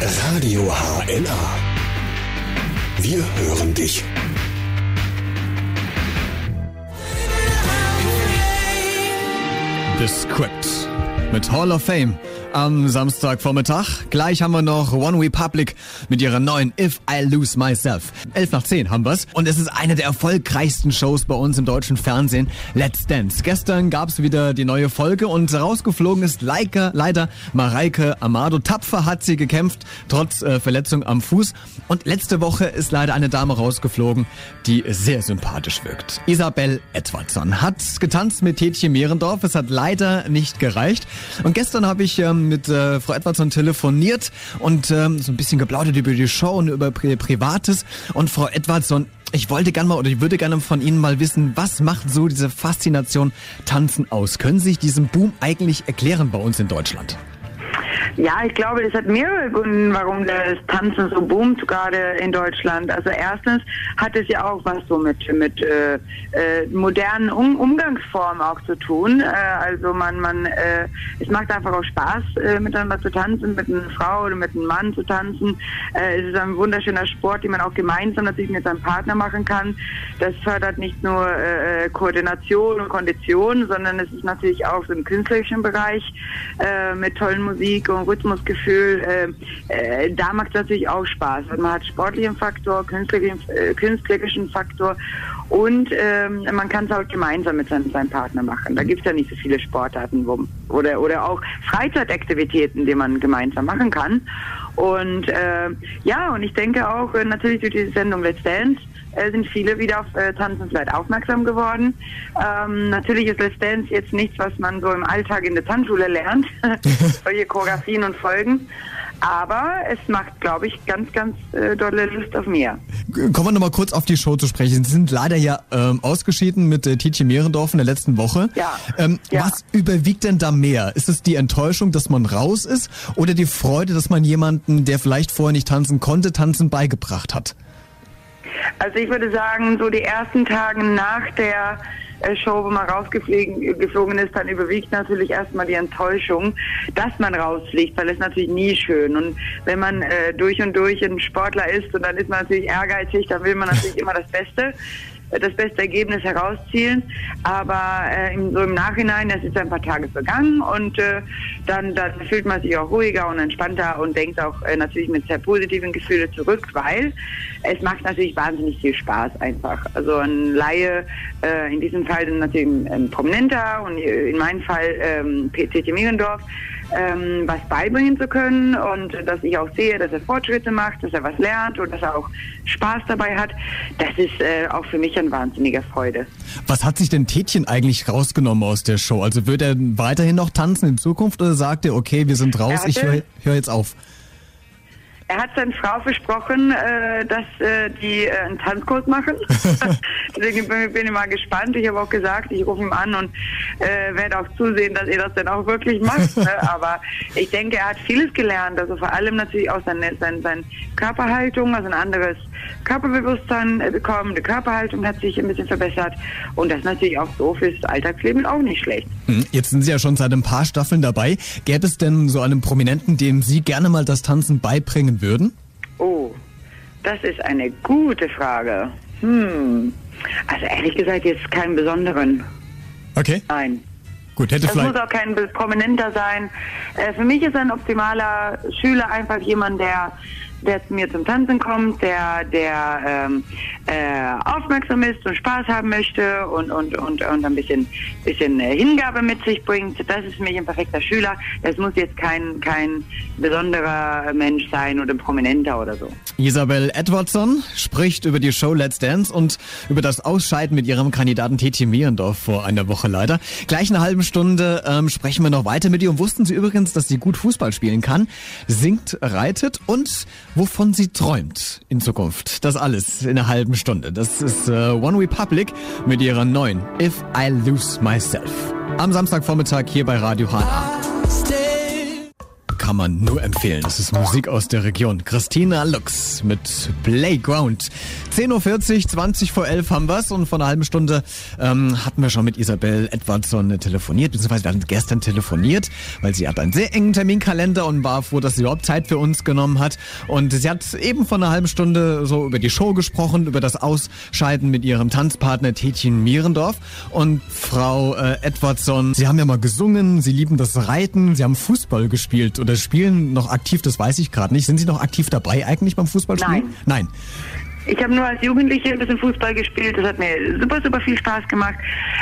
Radio HNA. Wir hören dich. The Script mit Hall of Fame am Samstagvormittag. Gleich haben wir noch One Republic mit ihrer neuen If I Lose Myself. 11 nach 10 haben wir's. Und es ist eine der erfolgreichsten Shows bei uns im deutschen Fernsehen. Let's Dance. Gestern gab's wieder die neue Folge und rausgeflogen ist Leica, leider Mareike Amado. Tapfer hat sie gekämpft, trotz äh, Verletzung am Fuß. Und letzte Woche ist leider eine Dame rausgeflogen, die sehr sympathisch wirkt. Isabel Edwardson hat getanzt mit Tätchen Mehrendorf. Es hat leider nicht gereicht. Und gestern habe ich ähm, mit äh, Frau Edwardson telefoniert und ähm, so ein bisschen geplaudert über die Show und über Pri Privates. Und Frau Edwardson, ich wollte gerne mal oder ich würde gerne von Ihnen mal wissen, was macht so diese Faszination Tanzen aus? Können Sie sich diesen Boom eigentlich erklären bei uns in Deutschland? Ja, ich glaube, es hat mehrere Gründe, warum das Tanzen so boomt, gerade in Deutschland. Also erstens hat es ja auch was so mit, mit äh, äh, modernen um Umgangsformen auch zu tun. Äh, also man, man, äh, es macht einfach auch Spaß, äh, miteinander zu tanzen, mit einer Frau oder mit einem Mann zu tanzen. Es ist ein wunderschöner Sport, den man auch gemeinsam natürlich mit seinem Partner machen kann. Das fördert nicht nur Koordination und Kondition, sondern es ist natürlich auch so im künstlerischen Bereich mit tollen Musik und Rhythmusgefühl, äh, äh, da macht es natürlich auch Spaß. Man hat sportlichen Faktor, künstlerischen, äh, künstlerischen Faktor und ähm, man kann es auch gemeinsam mit seinem, seinem Partner machen. Da gibt es ja nicht so viele Sportarten wo, oder, oder auch Freizeitaktivitäten, die man gemeinsam machen kann. Und äh, ja, und ich denke auch äh, natürlich durch diese Sendung Let's Dance äh, sind viele wieder auf äh, Tanzen vielleicht aufmerksam geworden. Ähm, natürlich ist Let's Dance jetzt nichts, was man so im Alltag in der Tanzschule lernt, solche Choreografien und Folgen. Aber es macht, glaube ich, ganz, ganz äh, dolle Lust auf mehr. Kommen wir nochmal kurz auf die Show zu sprechen. Sie sind leider ja ähm, ausgeschieden mit äh, Tietje Mehrendorf in der letzten Woche. Ja. Ähm, ja. Was überwiegt denn da mehr? Ist es die Enttäuschung, dass man raus ist oder die Freude, dass man jemanden, der vielleicht vorher nicht tanzen konnte, tanzen beigebracht hat? Also ich würde sagen, so die ersten Tage nach der äh, Show, wo man rausgeflogen ist, dann überwiegt natürlich erstmal die Enttäuschung, dass man rausfliegt, weil es natürlich nie schön. Und wenn man äh, durch und durch ein Sportler ist und dann ist man natürlich ehrgeizig, dann will man natürlich immer das Beste äh, das beste Ergebnis herauszielen. Aber äh, im, so im Nachhinein, es ist ein paar Tage vergangen und äh, dann, dann fühlt man sich auch ruhiger und entspannter und denkt auch äh, natürlich mit sehr positiven Gefühlen zurück, weil es macht natürlich wahnsinnig viel Spaß einfach. Also ein Laie, äh, in diesem Fall natürlich ein, ein Prominenter und in meinem Fall ähm, PT Mierendorf, ähm, was beibringen zu können und dass ich auch sehe, dass er Fortschritte macht, dass er was lernt und dass er auch Spaß dabei hat, das ist äh, auch für mich ein wahnsinniger Freude. Was hat sich denn Tätchen eigentlich rausgenommen aus der Show? Also wird er weiterhin noch tanzen in Zukunft oder sagt er, okay, wir sind raus, ich höre hör jetzt auf? Er hat seiner Frau versprochen, äh, dass äh, die äh, einen Tanzkurs machen. Deswegen bin, bin, ich mal gespannt. Ich habe auch gesagt, ich rufe ihn an und werde auch zusehen, dass er das dann auch wirklich macht. ne? Aber ich denke, er hat vieles gelernt. Also vor allem natürlich auch seine, seine, seine Körperhaltung, also ein anderes Körperbewusstsein äh, bekommen. Die Körperhaltung hat sich ein bisschen verbessert. Und das ist natürlich auch so fürs Alltagsleben auch nicht schlecht. Hm, Jetzt sind Sie ja schon seit ein paar Staffeln dabei. Gäbe es denn so einen Prominenten, dem Sie gerne mal das Tanzen beibringen würden? Oh, das ist eine gute Frage. Hm. Also ehrlich gesagt jetzt keinen besonderen. Okay. Nein. Gut, hätte Das vielleicht. muss auch kein Prominenter sein. Äh, für mich ist ein optimaler Schüler einfach jemand, der der zu mir zum Tanzen kommt, der, der ähm, äh, aufmerksam ist und Spaß haben möchte und, und, und, und ein bisschen, bisschen äh, Hingabe mit sich bringt. Das ist für mich ein perfekter Schüler. Das muss jetzt kein, kein besonderer Mensch sein oder Prominenter oder so. Isabel Edwardson spricht über die Show Let's Dance und über das Ausscheiden mit ihrem Kandidaten Tetje Mehrendorf vor einer Woche leider. Gleich eine halben Stunde ähm, sprechen wir noch weiter mit ihr. Und wussten Sie übrigens, dass sie gut Fußball spielen kann, singt, reitet und wovon sie träumt in Zukunft. Das alles in einer halben Stunde. Das ist äh, One Republic mit ihrer neuen If I Lose Myself. Am Samstagvormittag hier bei Radio HNA. Kann man nur empfehlen. Das ist Musik aus der Region. Christina Lux mit Playground. 10.40 Uhr, 20 vor 11 haben wir's und vor einer halben Stunde ähm, hatten wir schon mit Isabel Edwardson telefoniert, beziehungsweise wir hatten gestern telefoniert, weil sie hat einen sehr engen Terminkalender und war froh, dass sie überhaupt Zeit für uns genommen hat. Und sie hat eben vor einer halben Stunde so über die Show gesprochen, über das Ausscheiden mit ihrem Tanzpartner Tietjen Mierendorf. Und Frau äh, Edwardson, Sie haben ja mal gesungen, Sie lieben das Reiten, Sie haben Fußball gespielt oder spielen noch aktiv, das weiß ich gerade nicht. Sind Sie noch aktiv dabei eigentlich beim Fußballspielen? Nein. Nein. Ich habe nur als Jugendliche ein bisschen Fußball gespielt. Das hat mir super, super viel Spaß gemacht.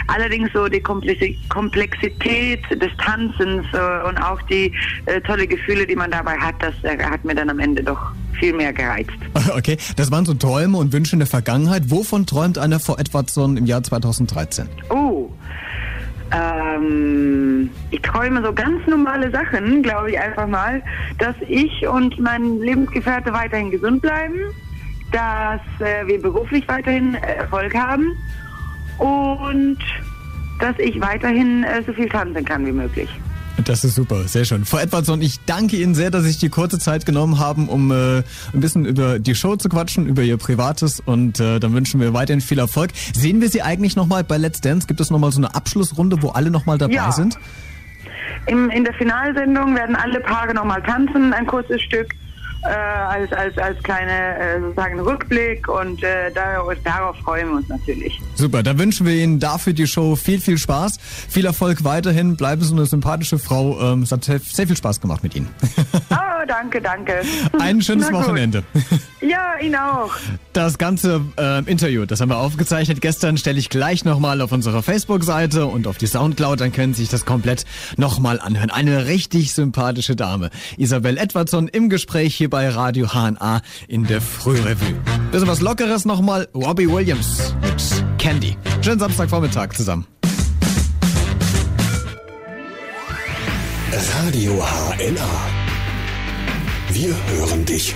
Allerdings so die Komplexität des Tanzens äh, und auch die äh, tolle Gefühle, die man dabei hat, das äh, hat mir dann am Ende doch viel mehr gereizt. Okay, das waren so Träume und Wünsche in der Vergangenheit. Wovon träumt einer vor Edwardson im Jahr 2013? Oh, ähm, ich träume so ganz normale Sachen, glaube ich einfach mal, dass ich und mein Lebensgefährte weiterhin gesund bleiben dass äh, wir beruflich weiterhin Erfolg haben und dass ich weiterhin äh, so viel tanzen kann wie möglich. Das ist super, sehr schön. Frau Edwardson, ich danke Ihnen sehr, dass Sie sich die kurze Zeit genommen haben, um äh, ein bisschen über die Show zu quatschen, über Ihr Privates und äh, dann wünschen wir weiterhin viel Erfolg. Sehen wir Sie eigentlich nochmal bei Let's Dance? Gibt es nochmal so eine Abschlussrunde, wo alle nochmal dabei ja. sind? Im, in der Finalsendung werden alle Paare nochmal tanzen, ein kurzes Stück äh, als, als, als kleine äh, sozusagen Rückblick und äh, darauf, darauf freuen wir uns natürlich. Super, dann wünschen wir Ihnen dafür die Show viel, viel Spaß, viel Erfolg weiterhin, bleiben Sie eine sympathische Frau. Ähm, es hat sehr, sehr viel Spaß gemacht mit Ihnen. danke, danke. Ein schönes Wochenende. Ja, Ihnen auch. Das ganze äh, Interview, das haben wir aufgezeichnet gestern, stelle ich gleich nochmal auf unserer Facebook-Seite und auf die Soundcloud, dann können Sie sich das komplett nochmal anhören. Eine richtig sympathische Dame. Isabel Edwardson im Gespräch hier bei Radio HNA in der Frührevue. Bisschen was Lockeres nochmal, Robbie Williams mit Candy. Schönen Samstagvormittag zusammen. Radio HNA. Wir hören dich.